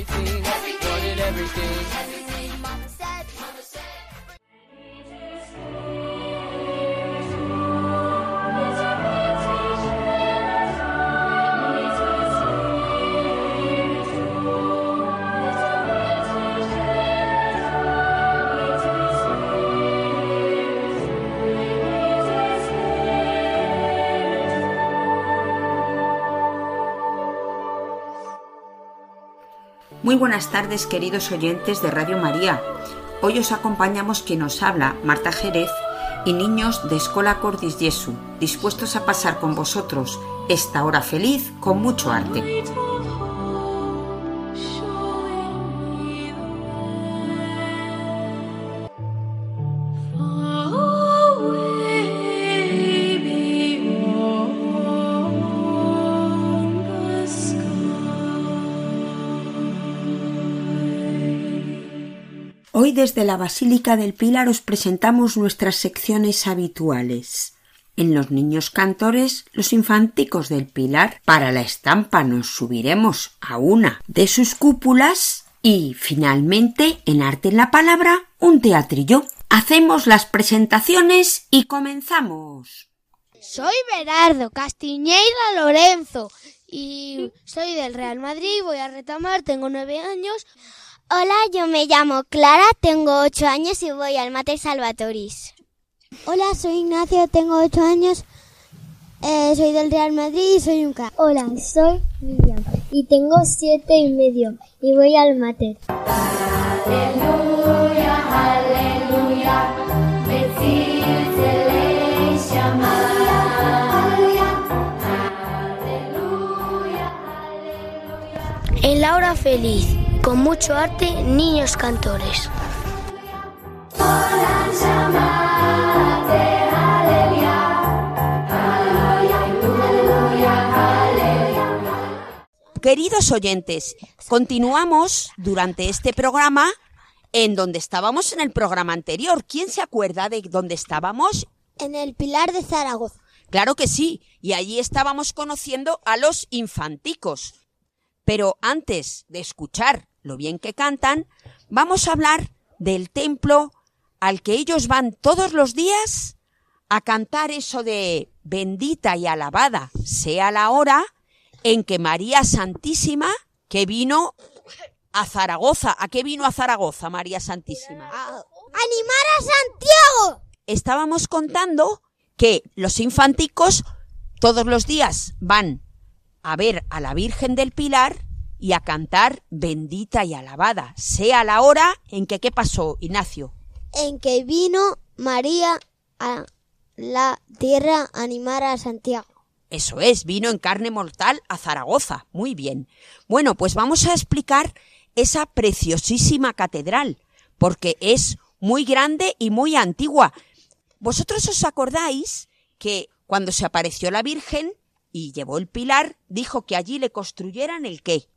everything, everything. everything. everything. Muy buenas tardes, queridos oyentes de Radio María. Hoy os acompañamos quien nos habla, Marta Jerez, y niños de Escola Cordis Jesu, dispuestos a pasar con vosotros esta hora feliz con mucho arte. Desde la Basílica del Pilar os presentamos nuestras secciones habituales. En los niños cantores, los infanticos del Pilar, para la estampa nos subiremos a una de sus cúpulas y finalmente, en Arte en la Palabra, un teatrillo. Hacemos las presentaciones y comenzamos. Soy Berardo Castiñeira Lorenzo y soy del Real Madrid, voy a retomar, tengo nueve años. Hola, yo me llamo Clara, tengo ocho años y voy al Mater Salvatoris. Hola, soy Ignacio, tengo ocho años, eh, soy del Real Madrid y soy un crack. Hola, soy Miriam y tengo siete y medio y voy al mater. En la hora feliz, con mucho arte, niños cantores. Queridos oyentes, continuamos durante este programa en donde estábamos en el programa anterior. ¿Quién se acuerda de dónde estábamos? En el Pilar de Zaragoza. Claro que sí, y allí estábamos conociendo a los infanticos. Pero antes de escuchar lo bien que cantan, vamos a hablar del templo al que ellos van todos los días a cantar eso de bendita y alabada sea la hora en que María Santísima, que vino a Zaragoza, ¿a qué vino a Zaragoza María Santísima? ¡Animar a Santiago! Estábamos contando que los infanticos todos los días van a ver a la Virgen del Pilar y a cantar bendita y alabada, sea la hora en que qué pasó, Ignacio. En que vino María a la tierra a animar a Santiago. Eso es, vino en carne mortal a Zaragoza. Muy bien. Bueno, pues vamos a explicar esa preciosísima catedral, porque es muy grande y muy antigua. ¿Vosotros os acordáis que cuando se apareció la Virgen y llevó el pilar, dijo que allí le construyeran el qué?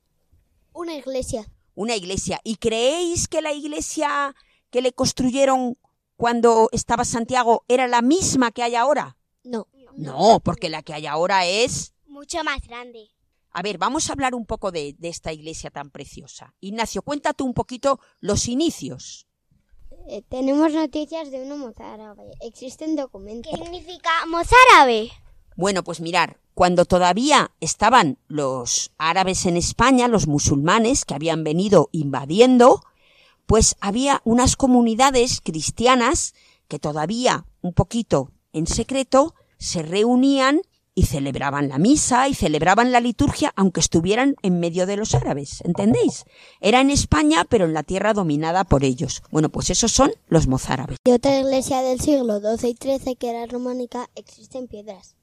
Una iglesia. Una iglesia. ¿Y creéis que la iglesia que le construyeron cuando estaba Santiago era la misma que hay ahora? No. No, porque la que hay ahora es... Mucho más grande. A ver, vamos a hablar un poco de, de esta iglesia tan preciosa. Ignacio, cuéntate un poquito los inicios. Eh, tenemos noticias de un mozárabe. Existen documentos. ¿Qué significa mozárabe? Bueno, pues mirar, cuando todavía estaban los árabes en España, los musulmanes que habían venido invadiendo, pues había unas comunidades cristianas que todavía, un poquito en secreto, se reunían y celebraban la misa y celebraban la liturgia aunque estuvieran en medio de los árabes, ¿entendéis? Era en España, pero en la tierra dominada por ellos. Bueno, pues esos son los mozárabes. Y otra iglesia del siglo XII y XIII, que era románica, existen piedras.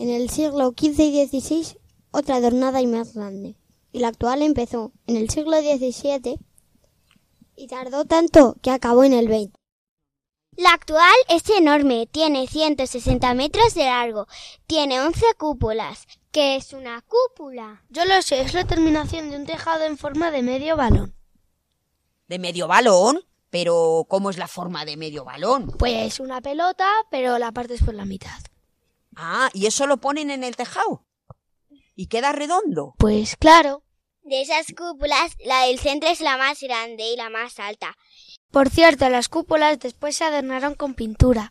En el siglo XV y XVI, otra adornada y más grande. y la actual empezó en el siglo XVII y tardó tanto que acabó en el XX. La actual es enorme, tiene 160 metros de largo, tiene 11 cúpulas. ¿Qué es una cúpula? Yo lo sé, es la terminación de un tejado en forma de medio balón. ¿De medio balón? Pero, ¿cómo es la forma de medio balón? Pues una pelota, pero la partes por la mitad. Ah, ¿y eso lo ponen en el tejado? ¿Y queda redondo? Pues claro. De esas cúpulas, la del centro es la más grande y la más alta. Por cierto, las cúpulas después se adornaron con pintura.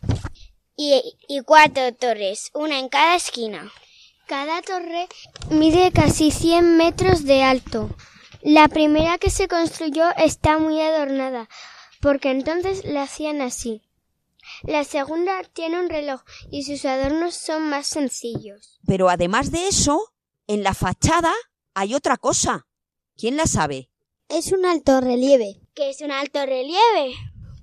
Y, y cuatro torres, una en cada esquina. Cada torre mide casi 100 metros de alto. La primera que se construyó está muy adornada, porque entonces la hacían así. La segunda tiene un reloj y sus adornos son más sencillos. Pero además de eso, en la fachada hay otra cosa. ¿Quién la sabe? Es un alto relieve. ¿Qué es un alto relieve?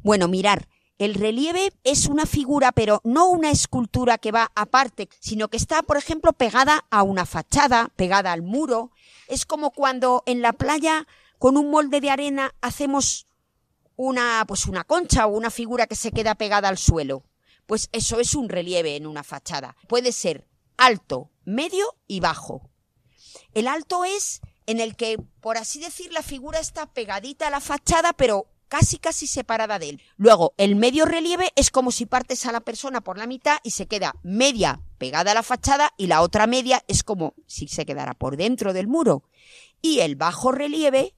Bueno, mirar, el relieve es una figura, pero no una escultura que va aparte, sino que está, por ejemplo, pegada a una fachada, pegada al muro. Es como cuando en la playa, con un molde de arena, hacemos una, pues una concha o una figura que se queda pegada al suelo. Pues eso es un relieve en una fachada. Puede ser alto, medio y bajo. El alto es en el que, por así decir, la figura está pegadita a la fachada, pero casi casi separada de él. Luego, el medio relieve es como si partes a la persona por la mitad y se queda media pegada a la fachada y la otra media es como si se quedara por dentro del muro. Y el bajo relieve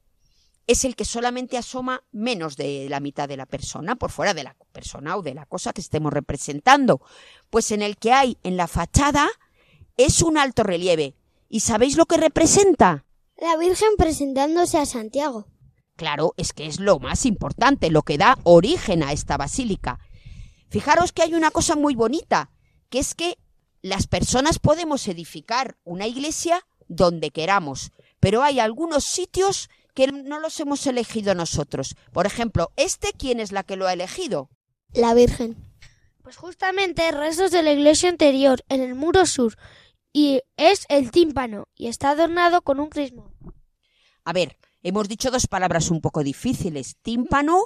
es el que solamente asoma menos de la mitad de la persona, por fuera de la persona o de la cosa que estemos representando. Pues en el que hay en la fachada es un alto relieve. ¿Y sabéis lo que representa? La Virgen presentándose a Santiago. Claro, es que es lo más importante, lo que da origen a esta basílica. Fijaros que hay una cosa muy bonita, que es que las personas podemos edificar una iglesia donde queramos, pero hay algunos sitios que no los hemos elegido nosotros. Por ejemplo, este, ¿quién es la que lo ha elegido? La Virgen. Pues justamente restos de la iglesia anterior, en el muro sur, y es el tímpano, y está adornado con un crismón. A ver, hemos dicho dos palabras un poco difíciles, tímpano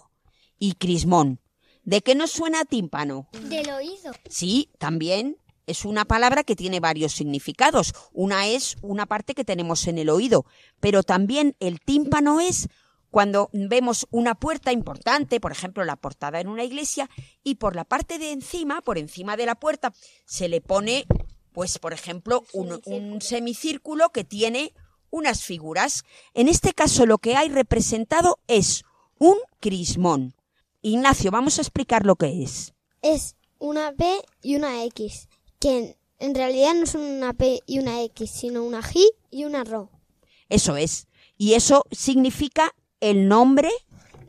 y crismón. ¿De qué nos suena tímpano? Del oído. Sí, también es una palabra que tiene varios significados. Una es una parte que tenemos en el oído, pero también el tímpano es cuando vemos una puerta importante, por ejemplo, la portada en una iglesia, y por la parte de encima, por encima de la puerta, se le pone, pues, por ejemplo, un, un semicírculo que tiene unas figuras. En este caso, lo que hay representado es un crismón. Ignacio, vamos a explicar lo que es. Es una P y una X, que en, en realidad no son una P y una X, sino una G y una RO. Eso es. Y eso significa el nombre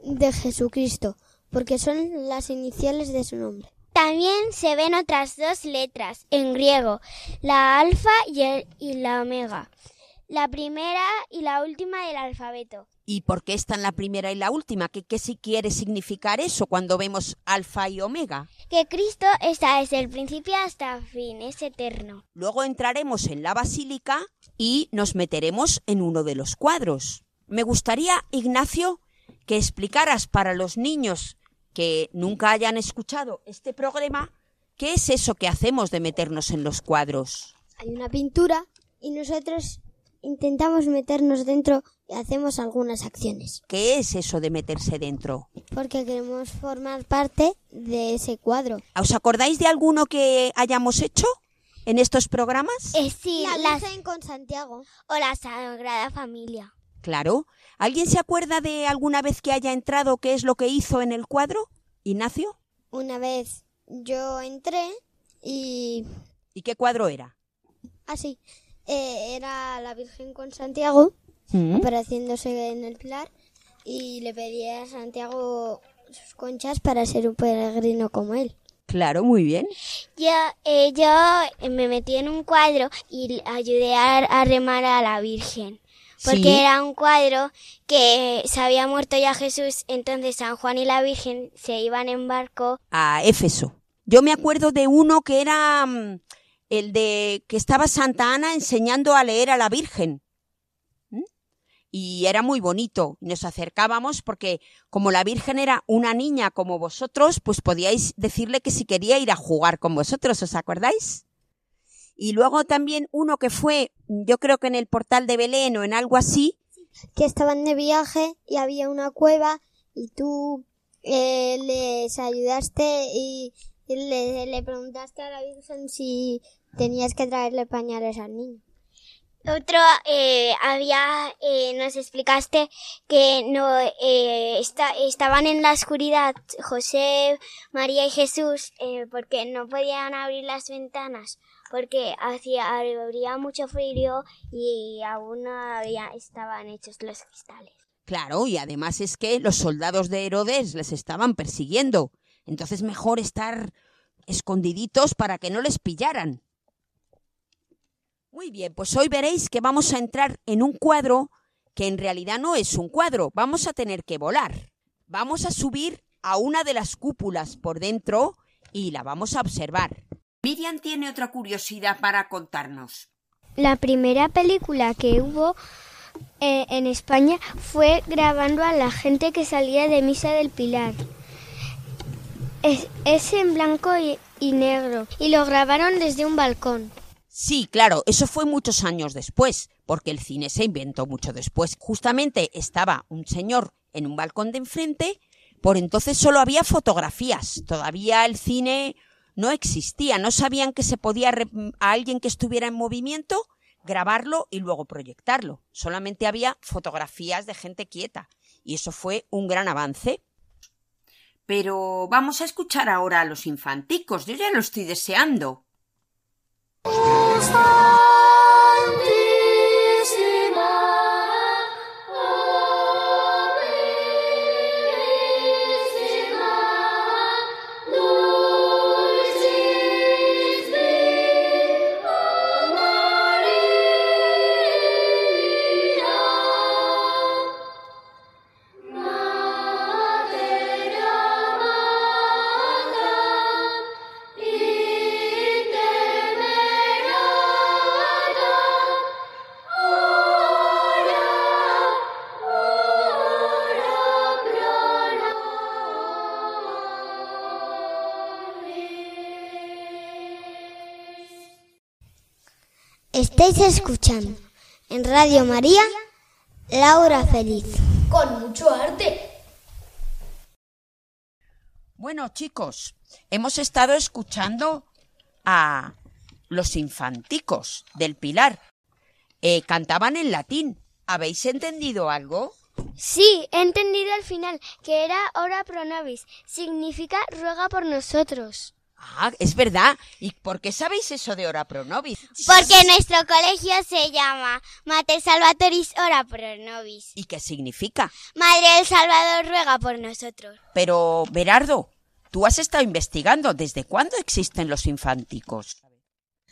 de Jesucristo, porque son las iniciales de su nombre. También se ven otras dos letras en griego, la alfa y, el- y la omega, la primera y la última del alfabeto. ¿Y por qué están la primera y la última? ¿Qué, qué si quiere significar eso cuando vemos alfa y omega? Que Cristo está desde el principio hasta el fin, es eterno. Luego entraremos en la basílica y nos meteremos en uno de los cuadros. Me gustaría, Ignacio, que explicaras para los niños que nunca hayan escuchado este programa qué es eso que hacemos de meternos en los cuadros. Hay una pintura y nosotros intentamos meternos dentro y hacemos algunas acciones, ¿Qué es eso de meterse dentro? porque queremos formar parte de ese cuadro. ¿Os acordáis de alguno que hayamos hecho en estos programas? Eh, sí, La las- Virgen con Santiago. o la Sagrada Familia. Claro. ¿Alguien se acuerda de alguna vez que haya entrado qué es lo que hizo en el cuadro? Ignacio. Una vez yo entré y ¿Y qué cuadro era? así eh, era la Virgen con Santiago ¿Mm? apareciéndose en el pilar y le pedí a Santiago sus conchas para ser un peregrino como él. Claro, muy bien. Yo, eh, yo me metí en un cuadro y ayudé a, a remar a la Virgen. Porque Sí. era un cuadro que se había muerto ya Jesús, entonces San Juan y la Virgen se iban en barco. A Éfeso. Yo me acuerdo de uno que era mm, el de que estaba Santa Ana enseñando a leer a la Virgen. ¿Mm? y era muy bonito. Nos acercábamos porque como la Virgen era una niña como vosotros, pues podíais decirle que si quería ir a jugar con vosotros, ¿os acordáis? Y luego también uno que fue, yo creo que en el portal de Belén o en algo así, que estaban de viaje y había una cueva y tú eh, les ayudaste y, le, le preguntaste a la Virgen si tenías que traerle pañales al niño. Otro, eh, había, eh, nos explicaste que no, eh, esta- estaban en la oscuridad José, María y Jesús, eh, porque no podían abrir las ventanas, porque hacía, habría mucho frío y aún no había, estaban hechos los cristales. Claro, y además es que los soldados de Herodes les estaban persiguiendo. Entonces mejor estar escondiditos para que no les pillaran. Muy bien, pues hoy veréis que vamos a entrar en un cuadro que en realidad no es un cuadro. Vamos a tener que volar. Vamos a subir a una de las cúpulas por dentro y la vamos a observar. Miriam tiene otra curiosidad para contarnos. La primera película que hubo eh, en España fue grabando a la gente que salía de Misa del Pilar. Es, es en blanco y, y negro y lo grabaron desde un balcón. Sí, claro, eso fue muchos años después, porque el cine se inventó mucho después. Justamente estaba un señor en un balcón de enfrente, por entonces solo había fotografías, todavía el cine no existía, no sabían que se podía re- a alguien que estuviera en movimiento grabarlo y luego proyectarlo. Solamente había fotografías de gente quieta y eso fue un gran avance. Pero vamos a escuchar ahora a los infanticos, yo ya lo estoy deseando. 出塞 Estáis escuchando en Radio María Laura Feliz. Con mucho arte. Bueno, chicos, hemos estado escuchando a los infanticos del Pilar. Eh, cantaban en latín. ¿Habéis entendido algo? Sí, he entendido al final que era ora pro nobis. Significa ruega por nosotros. Ah, es verdad. ¿Y por qué sabéis eso de ora pro nobis? Porque nuestro colegio se llama Mater Salvatoris Ora Pro Nobis. ¿Y qué significa? Madre del Salvador ruega por nosotros. Pero, Berardo, tú has estado investigando. ¿Desde cuándo existen los infanticos?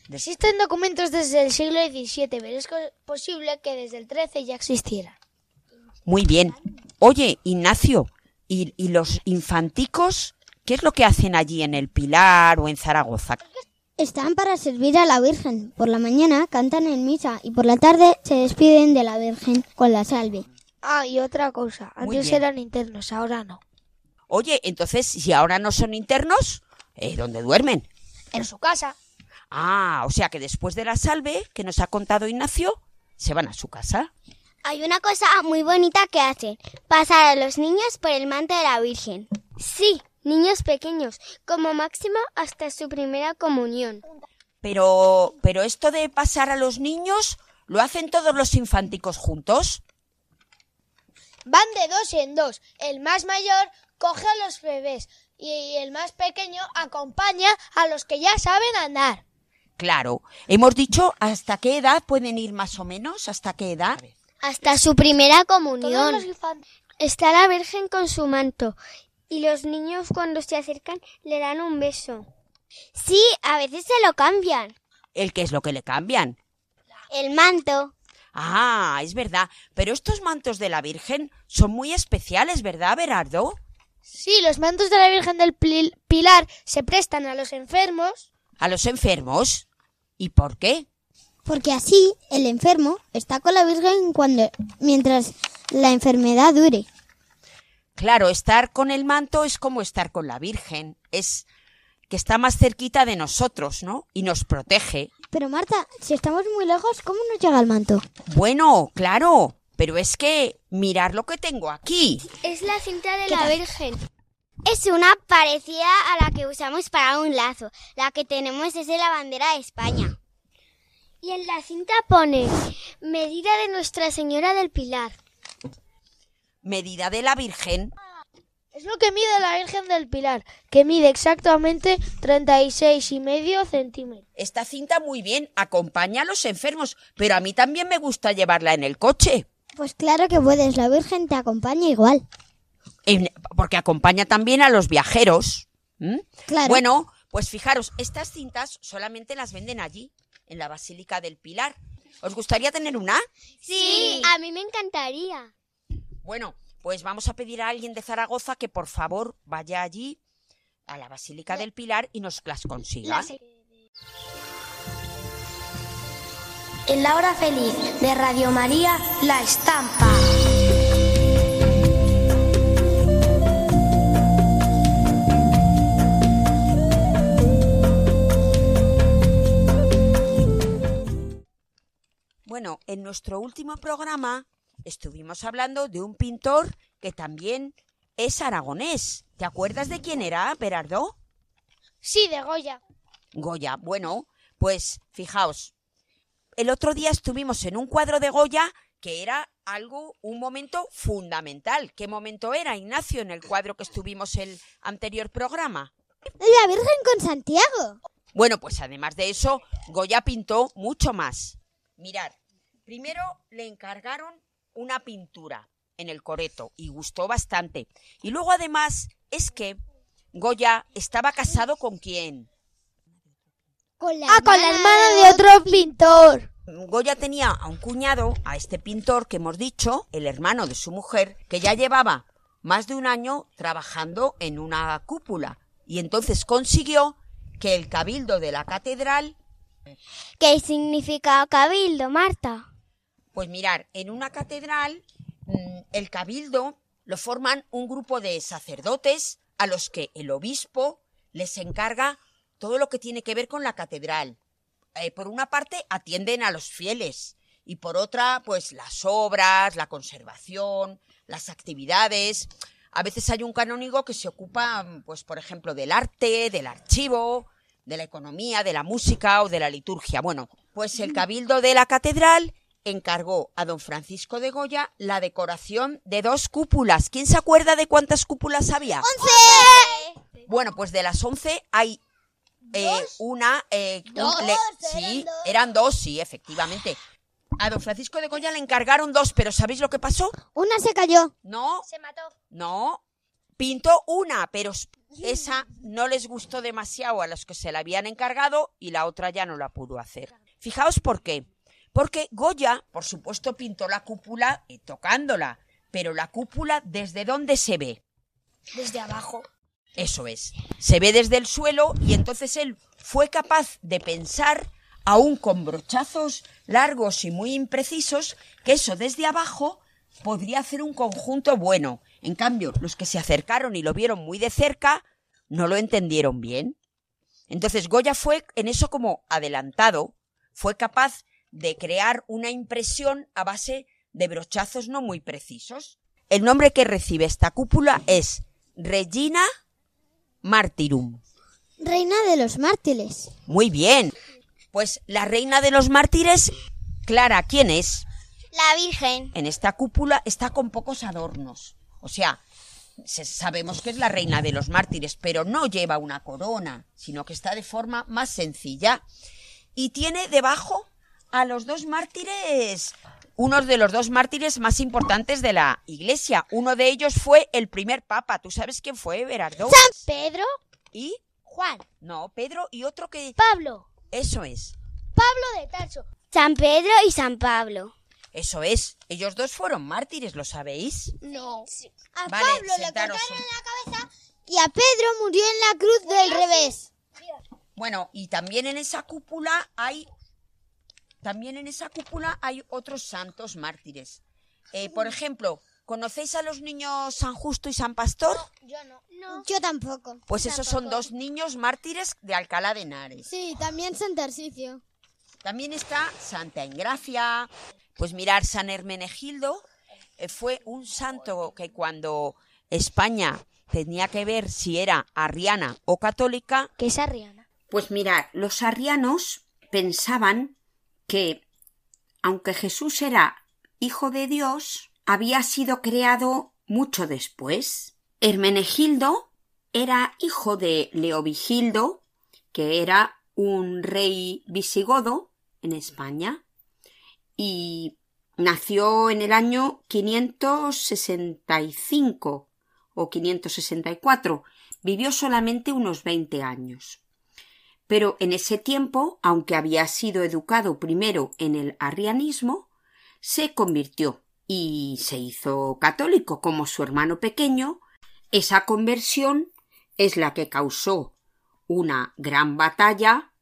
Existen documentos desde el siglo XVII, pero es posible que desde el XIII ya existieran. Muy bien. Oye, Ignacio, ¿y, y los infanticos qué es lo que hacen allí en el Pilar o en Zaragoza? Están para servir a la Virgen. Por la mañana cantan en misa y por la tarde se despiden de la Virgen con la salve. Ah, y otra cosa. Muy Antes bien. eran internos, ahora no. Oye, entonces, si ahora no son internos, eh, ¿dónde duermen? En su casa. Ah, o sea que después de la salve que nos ha contado Ignacio, se van a su casa. Hay una cosa muy bonita que hacen. Pasar a los niños por el manto de la Virgen. Sí, niños pequeños, como máximo hasta su primera comunión. Pero, pero esto de pasar a los niños, ¿lo hacen todos los infanticos juntos? Van de dos en dos. El más mayor coge a los bebés y el más pequeño acompaña a los que ya saben andar. Claro. Hemos dicho hasta qué edad pueden ir más o menos, hasta qué edad. Hasta su primera Todos comunión. Está la Virgen con su manto y los niños cuando se acercan le dan un beso. Sí, a veces se lo cambian. ¿El qué es lo que le cambian? El manto. Ah, es verdad. Pero estos mantos de la Virgen son muy especiales, ¿verdad, Berardo? Sí, los mantos de la Virgen del Pilar se prestan a los enfermos A los enfermos. ¿Y por qué? Porque así el enfermo está con la Virgen cuando mientras la enfermedad dure. Claro, estar con el manto es como estar con la Virgen, es que está más cerquita de nosotros, ¿no? Y nos protege. Pero Marta, si estamos muy lejos, ¿cómo nos llega el manto? Bueno, claro, pero es que mirar lo que tengo aquí. Es la cinta de la Virgen. Es una parecida a la que usamos para un lazo. La que tenemos es de la bandera de España. Y en la cinta pone medida de Nuestra Señora del Pilar. Medida de la Virgen. Es lo que mide la Virgen del Pilar, que mide exactamente 36 y medio centímetros. Esta cinta muy bien, acompaña a los enfermos, pero a mí también me gusta llevarla en el coche. Pues claro que puedes, la Virgen te acompaña igual. Porque acompaña también a los viajeros. Claro. Bueno, pues fijaros, estas cintas solamente las venden allí, en la Basílica del Pilar. ¿Os gustaría tener una? Sí. A mí me encantaría. Bueno, pues vamos a pedir a alguien de Zaragoza que por favor vaya allí a la Basílica del Pilar y nos las consiga. En la hora feliz de Radio María, la estampa. Bueno, en nuestro último programa estuvimos hablando de un pintor que también es aragonés. ¿Te acuerdas de quién era, Berardo? Sí, de Goya. Goya. Bueno, pues fijaos, el otro día estuvimos en un cuadro de Goya que era algo, un momento fundamental. ¿Qué momento era, Ignacio, en el cuadro que estuvimos el anterior programa? La Virgen con Santiago. Bueno, pues además de eso, Goya pintó mucho más. Mirad, primero le encargaron una pintura en el coreto y gustó bastante. Y luego además es que Goya estaba casado con quién? Con la Ah, con la hermana de otro pintor. Goya tenía a un cuñado, a este pintor que hemos dicho, el hermano de su mujer, que ya llevaba más de un año trabajando en una cúpula. Y entonces consiguió que el cabildo de la catedral ¿Qué significa cabildo, Marta? Pues mirar, en una catedral mm, el cabildo lo forman un grupo de sacerdotes a los que el obispo les encarga todo lo que tiene que ver con la catedral. Eh, por una parte atienden a los fieles y por otra pues las obras, la conservación, las actividades. A veces hay un canónigo que se ocupa pues por ejemplo del arte, del archivo, de la economía, de la música o de la liturgia. Bueno, pues el cabildo de la catedral encargó a don Francisco de Goya la decoración de dos cúpulas. ¿Quién se acuerda de cuántas cúpulas había? ¡Once! Bueno, pues de las once hay eh, una... eh, un- Dos, le- sí, eran dos, sí, efectivamente. A don Francisco de Goya le encargaron dos, pero ¿sabéis lo que pasó? Una se cayó. No, Se mató. no. Pintó una, pero esa no les gustó demasiado a los que se la habían encargado y la otra ya no la pudo hacer. Fijaos por qué. Porque Goya, por supuesto, pintó la cúpula tocándola, pero la cúpula desde dónde se ve. Desde abajo. Eso es. Se ve desde el suelo y entonces él fue capaz de pensar, aún con brochazos largos y muy imprecisos, que eso desde abajo podría hacer un conjunto bueno. En cambio, los que se acercaron y lo vieron muy de cerca, no lo entendieron bien. Entonces Goya fue en eso como adelantado, fue capaz de crear una impresión a base de brochazos no muy precisos. El nombre que recibe esta cúpula es Regina Martyrum. Reina de los mártires. Muy bien. Pues la reina de los mártires, Clara, ¿quién es? La Virgen. En esta cúpula está con pocos adornos. O sea, se- sabemos que es la reina de los mártires, pero no lleva una corona, sino que está de forma más sencilla. Y tiene debajo a los dos mártires, unos de los dos mártires más importantes de la iglesia. Uno de ellos fue el primer papa. ¿Tú sabes quién fue, Berardo? Pedro, ¿Y? Juan, No, Pedro y otro que... Pablo, Eso es. Pablo de Tarso. San Pedro y San Pablo. Eso es. Ellos dos fueron mártires, ¿lo sabéis? No. A Vale, Pablo le cortaron la cabeza y a Pedro murió en la cruz del revés. Bueno, y también en esa cúpula hay también en esa cúpula hay otros santos mártires. Eh, por ejemplo, ¿conocéis a los niños San Justo y San Pastor? Yo no. Yo tampoco. Pues esos son dos niños mártires de Alcalá de Henares. Sí, también San Tarsicio. También está Santa Engracia. Pues mirar, San Hermenegildo eh, fue un santo que cuando España tenía que ver si era arriana o católica, ¿Qué es Arriana? pues mirad, los arrianos pensaban que, aunque Jesús era hijo de Dios, había sido creado mucho después. Hermenegildo era hijo de Leovigildo, que era un rey visigodo en España, y nació en el año 565 o 564. Vivió solamente unos 20 años. Pero en ese tiempo, aunque había sido educado primero en el arrianismo, se convirtió y se hizo católico como su hermano pequeño. Esa conversión es la que causó una gran batalla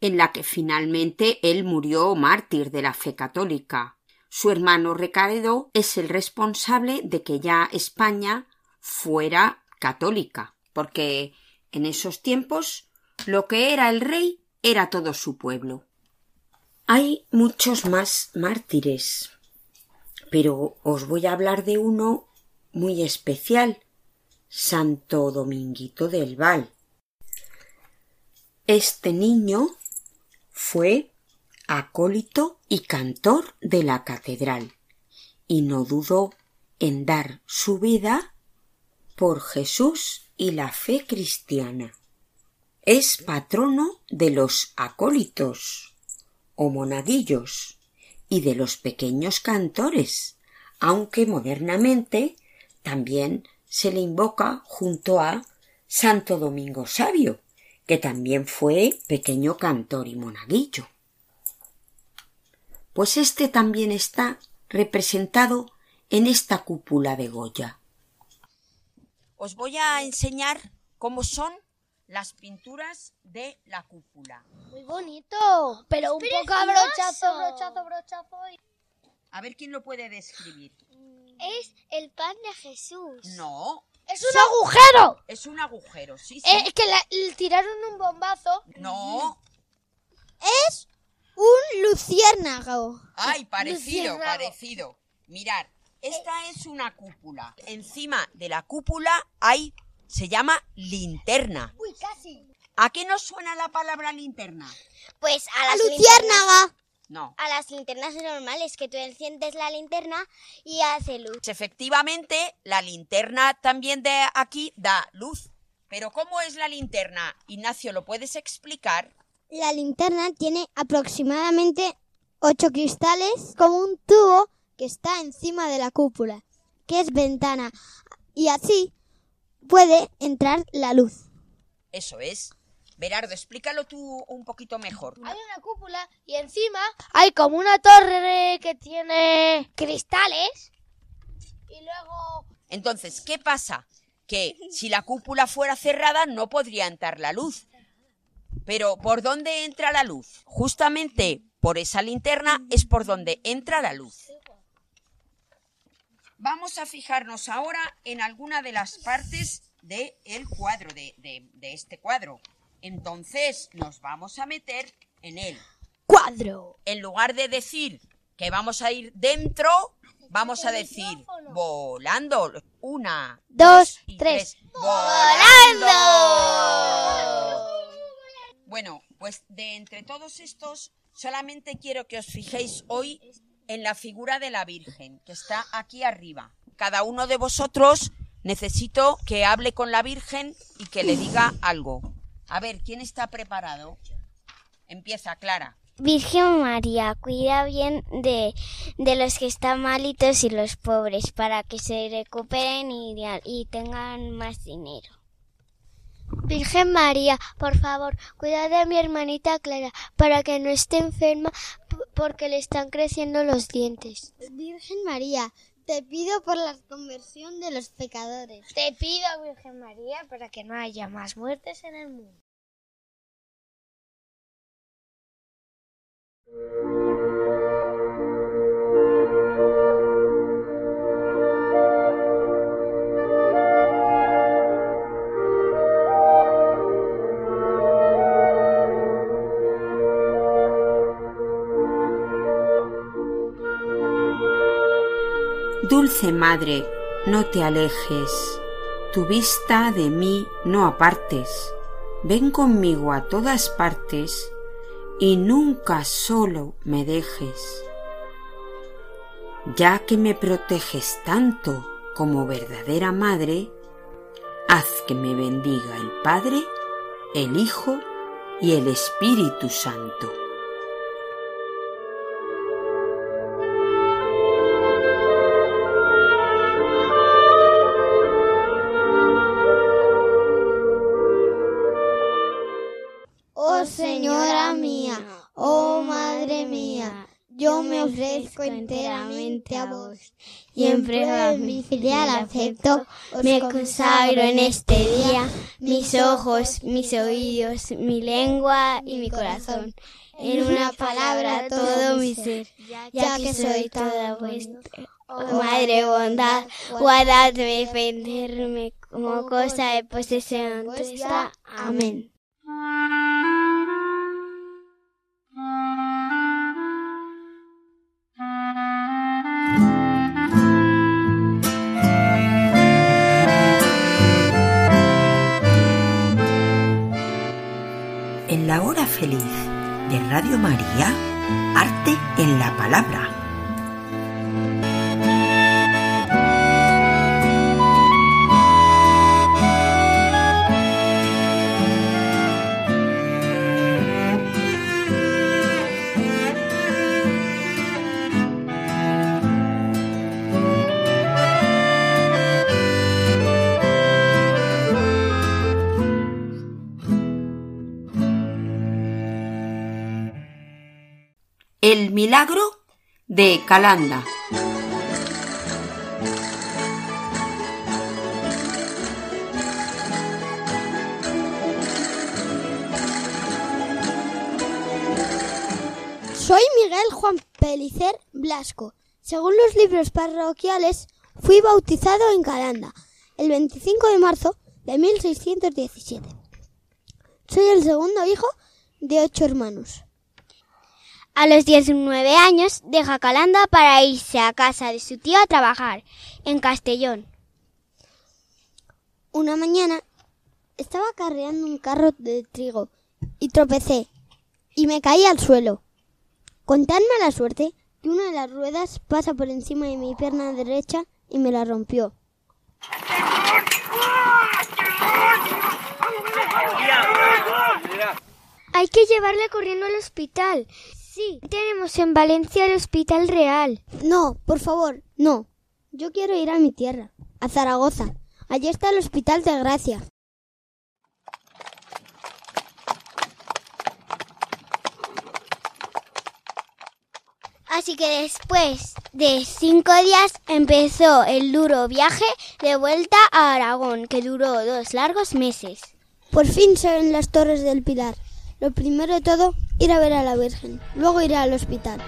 en la que finalmente él murió mártir de la fe católica. Su hermano Recaredo es el responsable de que ya España fuera católica, porque en esos tiempos lo que era el rey era todo su pueblo. Hay muchos más mártires, pero os voy a hablar de uno muy especial, Santo Dominguito del Val. Este niño fue acólito y cantor de la catedral, y no dudó en dar su vida por Jesús y la fe cristiana. Es patrono de los acólitos o monaguillos y de los pequeños cantores, aunque modernamente también se le invoca junto a Santo Domingo Sabio, que también fue pequeño cantor y monaguillo. Pues este también está representado en esta cúpula de Goya. Os voy a enseñar cómo son las pinturas de la cúpula. Muy bonito, pero un poco a brochazo, brochazo, brochazo. y- A ver quién lo puede describir. Es el pan de Jesús. No, ¡Es un agujero! es un agujero, sí, sí. Eh, es que la- le tiraron un bombazo. No, Es un luciérnago. ay, parecido, Luciérnago. parecido. Mirad, esta es una cúpula. Encima de la cúpula hay, se llama linterna. Uy, casi. ¿A qué nos suena la palabra linterna? Pues a ¡A las linternas, luciérnaga! No. a las linternas normales que tú enciendes la linterna y hace luz. Pues efectivamente, la linterna también de aquí da luz. Pero ¿cómo es la linterna? Ignacio, ¿lo puedes explicar? La linterna tiene aproximadamente ocho cristales como un tubo que está encima de la cúpula, que es ventana, y así puede entrar la luz. Eso es. Berardo, explícalo tú un poquito mejor. Hay una cúpula y encima hay como una torre que tiene cristales. Y luego Entonces, ¿qué pasa? Que si la cúpula fuera cerrada no podría entrar la luz. Pero ¿por dónde entra la luz? Justamente por esa linterna es por donde entra la luz. Vamos a fijarnos ahora en alguna de las partes del cuadro, de, de- de este cuadro. Entonces nos vamos a meter en él. cuadro. En lugar de decir que vamos a ir dentro, vamos a decir volando. Una, Dos, y tres. ¡Volando! Bueno, pues de entre todos estos, solamente quiero que os fijéis hoy en la figura de la Virgen, que está aquí arriba. Cada uno de vosotros necesito que hable con la Virgen y que le diga algo. A ver, ¿quién está preparado? Empieza, Clara. Virgen María, cuida bien de, de los que están malitos y los pobres para que se recuperen y, y tengan más dinero. Virgen María, por favor, cuida de mi hermanita Clara para que no esté enferma porque le están creciendo los dientes. Virgen María, te pido por la conversión de los pecadores. Te pido, Virgen María, para que no haya más muertes en el mundo. Madre, no te alejes, tu vista de mí no apartes, ven conmigo a todas partes y nunca solo me dejes. Ya que me proteges tanto como verdadera madre, haz que me bendiga el Padre, el Hijo y el Espíritu Santo. Filial afecto Me consagro en este día mis ojos, mis oídos, mi lengua y mi corazón. En una palabra todo mi ser, ya que soy toda vuestra. Oh Madre bondad, guardadme, defenderme como cosa de posesión vuestra. Amén. Feliz de Radio María, arte en la palabra. Milagro de Calanda. Soy Miguel Juan Pelicer Blasco. Según los libros parroquiales, fui bautizado en Calanda el 25 de marzo de 1617. Soy el segundo hijo de ocho hermanos. A los 19 años deja Calanda para irse a casa de su tío a trabajar en Castellón. Una mañana estaba carreando un carro de trigo y tropecé y me caí al suelo. Con tan mala suerte que una de las ruedas pasa por encima de mi pierna derecha y me la rompió. Hay que llevarle corriendo al hospital. Sí, tenemos en Valencia el Hospital Real. No, por favor, no. Yo quiero ir a mi tierra, a Zaragoza. Allí está el Hospital de Gracia. Así que después de cinco días empezó el duro viaje de vuelta a Aragón, que duró dos largos meses. Por fin se ven las torres del Pilar. Lo primero de todo, ir a ver a la Virgen. Luego ir al hospital.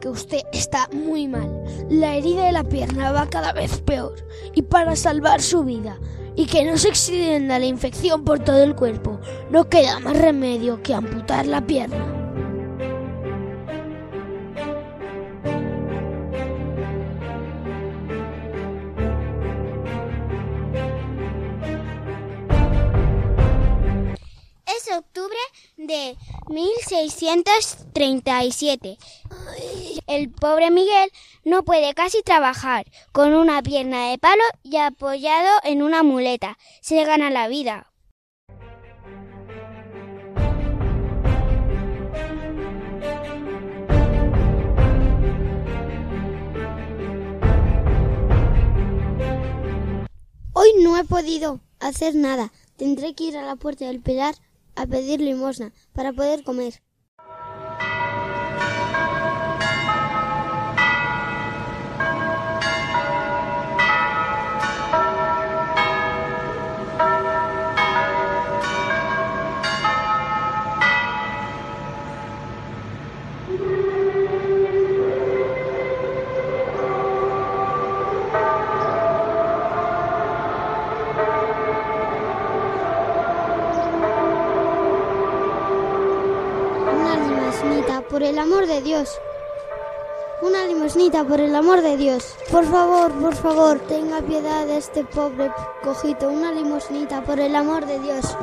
Que usted está muy mal. La herida de la pierna va cada vez peor. Y para salvar su vida y que no se extienda la infección por todo el cuerpo, no queda más remedio que amputar la pierna. 1637. El pobre Miguel no puede casi trabajar. Con una pierna de palo y apoyado en una muleta. Se gana la vida. Hoy no he podido hacer nada. Tendré que ir a la puerta del Pilar a pedir limosna para poder comer. Amor de Dios. Una limosnita, por el amor de Dios. Por favor, por favor, tenga piedad de este pobre cojito. Una limosnita, por el amor de Dios.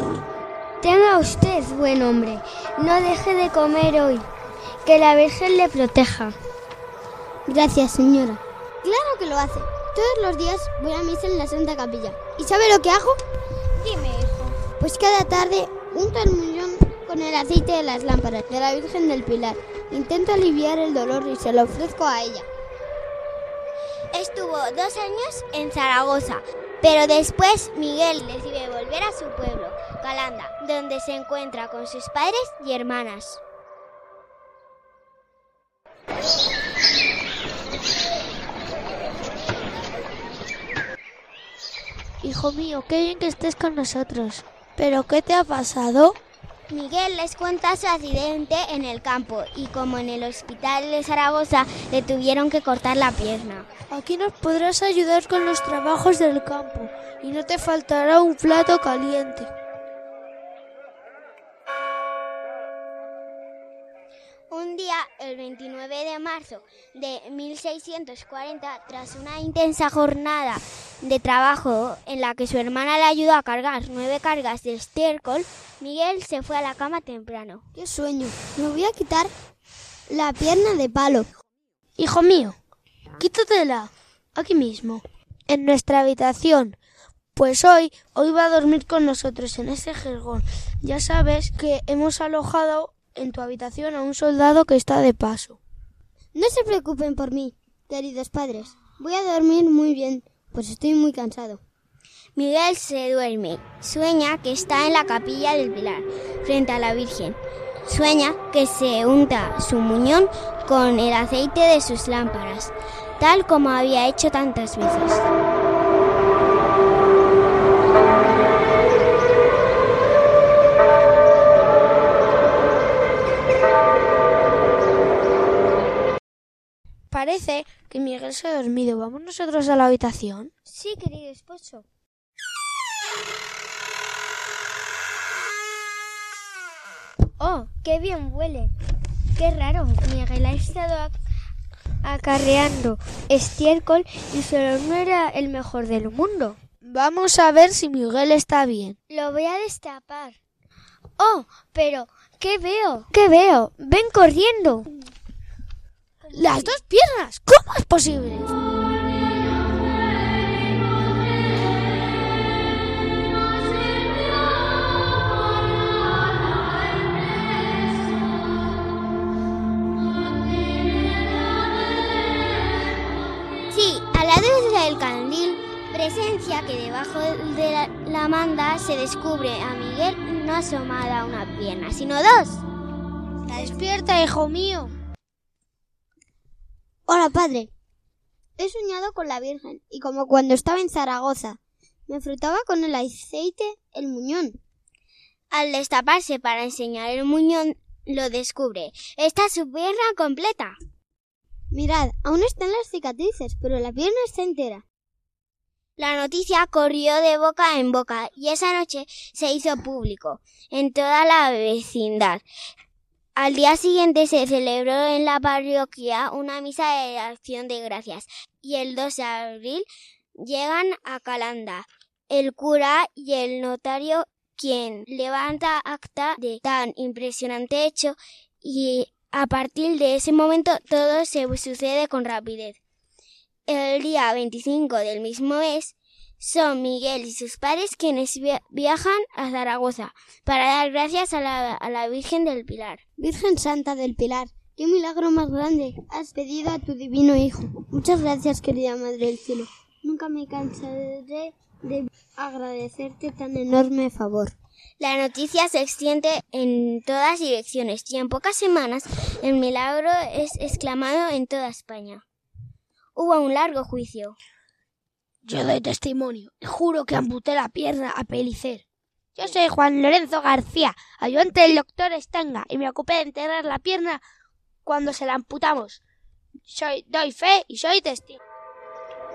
Tenga usted, buen hombre, no deje de comer hoy. Que la Virgen le proteja. Gracias, señora. Claro que lo hace. Todos los días voy a misa en la Santa Capilla. ¿Y sabe lo que hago? Dime, hijo. Pues cada tarde unto el muñón con el aceite de las lámparas de la Virgen del Pilar. Intento aliviar el dolor y se lo ofrezco a ella. Estuvo dos años en Zaragoza, pero después Miguel decide volver a su pueblo, Calanda, donde se encuentra con sus padres y hermanas. Hijo mío, qué bien que estés con nosotros. ¿Pero qué te ha pasado? Miguel les cuenta su accidente en el campo y como en el hospital de Zaragoza le tuvieron que cortar la pierna. Aquí nos podrás ayudar con los trabajos del campo y no te faltará un plato caliente. El 29 de marzo de 1640, tras una intensa jornada de trabajo en la que su hermana le ayudó a cargar nueve cargas de estiércol, Miguel se fue a la cama temprano. ¡Qué sueño! Me voy a quitar la pierna de palo. Hijo mío, quítatela aquí mismo, en nuestra habitación. Pues hoy, hoy va a dormir con nosotros en ese jergón. Ya sabes que hemos alojado en tu habitación a un soldado que está de paso. No se preocupen por mí, queridos padres. Voy a dormir muy bien, pues estoy muy cansado. Miguel se duerme. Sueña que está en la capilla del Pilar, frente a la Virgen. Sueña que se unta su muñón con el aceite de sus lámparas, tal como había hecho tantas veces. Parece que Miguel se ha dormido. ¿Vamos nosotros a la habitación? Sí, querido esposo. Oh, qué bien huele. Qué raro. Miguel ha estado ac- acarreando estiércol y solo no era el mejor del mundo. Vamos a ver si Miguel está bien. Lo voy a destapar. Oh, pero ¿qué veo? ¿Qué veo? Ven corriendo. ¡Las dos piernas! ¿Cómo es posible? Sí, a la luz del candil presencia que debajo de la, la manda se descubre a Miguel no asomada una pierna, sino dos. Despierta, hijo mío. Hola, padre. He soñado con la Virgen y como cuando estaba en Zaragoza. Me frotaba con el aceite el muñón. Al destaparse para enseñar el muñón, lo descubre. Está su pierna completa. Mirad, aún están las cicatrices, pero la pierna está entera. La noticia corrió de boca en boca y esa noche se hizo público en toda la vecindad. Al día siguiente se celebró en la parroquia una misa de acción de gracias y el 2 de abril llegan a Calanda el cura y el notario quien levanta acta de tan impresionante hecho y a partir de ese momento todo se sucede con rapidez. El día 25 del mismo mes son Miguel y sus padres quienes via- viajan a Zaragoza para dar gracias a la, a la Virgen del Pilar. Virgen Santa del Pilar, qué milagro más grande has pedido a tu divino Hijo. Muchas gracias, querida Madre del Cielo. Nunca me cansaré de agradecerte tan enorme favor. La noticia se extiende en todas direcciones y en pocas semanas el milagro es exclamado en toda España. Hubo un largo juicio. Yo doy testimonio juro que amputé la pierna a Pelicer. Yo soy Juan Lorenzo García, ayudante del doctor Estanga, y me ocupé de enterrar la pierna cuando se la amputamos. Soy, doy fe y soy testigo.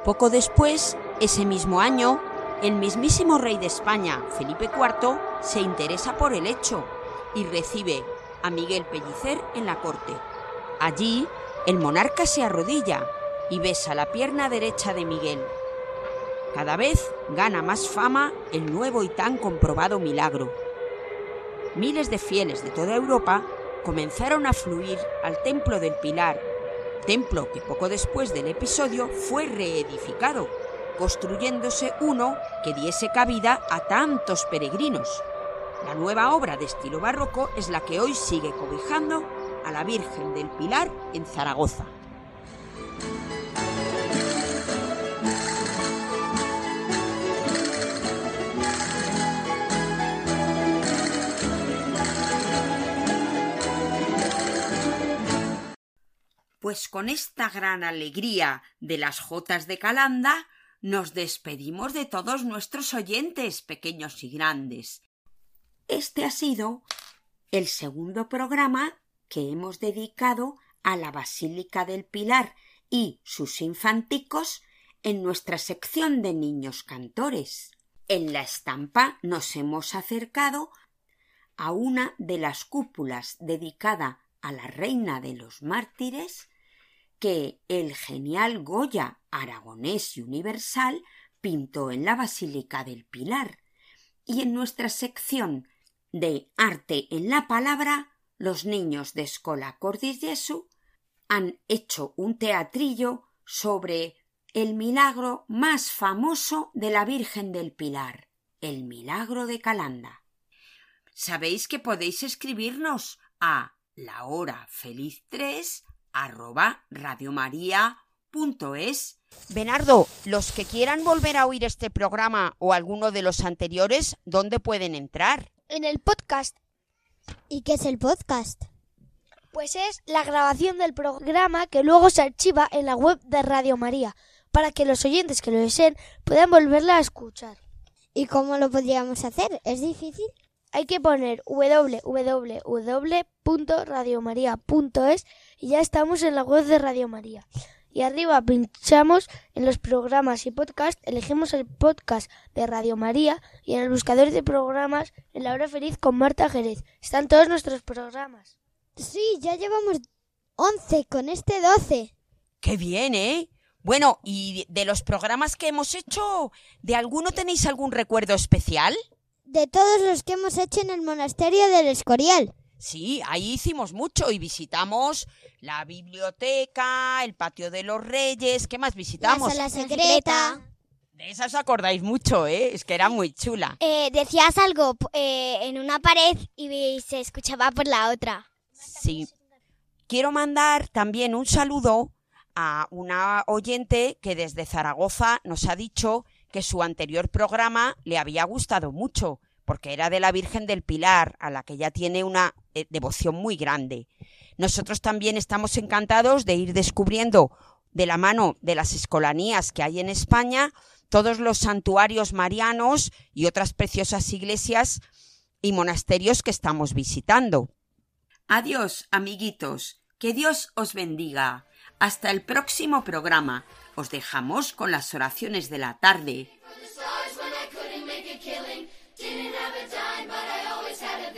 Poco después, ese mismo año, el mismísimo rey de España, Felipe IV, se interesa por el hecho y recibe a Miguel Pellicer en la corte. Allí, el monarca se arrodilla y besa la pierna derecha de Miguel. Cada vez gana más fama el nuevo y tan comprobado milagro. Miles de fieles de toda Europa comenzaron a fluir al Templo del Pilar, templo que poco después del episodio fue reedificado, construyéndose uno que diese cabida a tantos peregrinos. La nueva obra de estilo barroco es la que hoy sigue cobijando a la Virgen del Pilar en Zaragoza. Pues con esta gran alegría de las Jotas de Calanda, nos despedimos de todos nuestros oyentes, pequeños y grandes. Este ha sido el segundo programa que hemos dedicado a la Basílica del Pilar y sus infanticos en nuestra sección de niños cantores. En la estampa nos hemos acercado a una de las cúpulas dedicada a la Reina de los Mártires que el genial Goya aragonés y universal pintó en la Basílica del Pilar. Y en nuestra sección de Arte en la Palabra, los niños de Escola Cordis Jesu han hecho un teatrillo sobre el milagro más famoso de la Virgen del Pilar, el milagro de Calanda. Sabéis que podéis escribirnos a la hora feliz 3 arroba radiomaria.es. Benardo, los que quieran volver a oír este programa o alguno de los anteriores, ¿dónde pueden entrar? En el podcast. ¿Y qué es el podcast? Pues es la grabación del programa que luego se archiva en la web de Radio María, para que los oyentes que lo deseen puedan volverla a escuchar. ¿Y cómo lo podríamos hacer? ¿Es difícil? Hay que poner www.radiomaria.es y ya estamos en la web de Radio María. Y arriba pinchamos en los programas y podcast, elegimos el podcast de Radio María y en el buscador de programas en la hora feliz con Marta Jerez. Están todos nuestros programas. Sí, ya llevamos 11 con este 12. ¡Qué bien, eh! Bueno, y de los programas que hemos hecho, ¿de alguno tenéis algún recuerdo especial? De todos los que hemos hecho en el monasterio del Escorial. Sí, ahí hicimos mucho y visitamos la biblioteca, el patio de los reyes, ¿qué más visitamos? La sala secreta. De esa os acordáis mucho, ¿eh? Es que era muy chula. Eh, decías algo eh, en una pared y se escuchaba por la otra. Sí. Quiero mandar también un saludo a una oyente que desde Zaragoza nos ha dicho que su anterior programa le había gustado mucho, porque era de la Virgen del Pilar, a la que ya tiene una eh, devoción muy grande. Nosotros también estamos encantados de ir descubriendo de la mano de las escolanías que hay en España todos los santuarios marianos y otras preciosas iglesias y monasterios que estamos visitando. Adiós, amiguitos. Que Dios os bendiga. Hasta el próximo programa. Os dejamos con las oraciones de la tarde.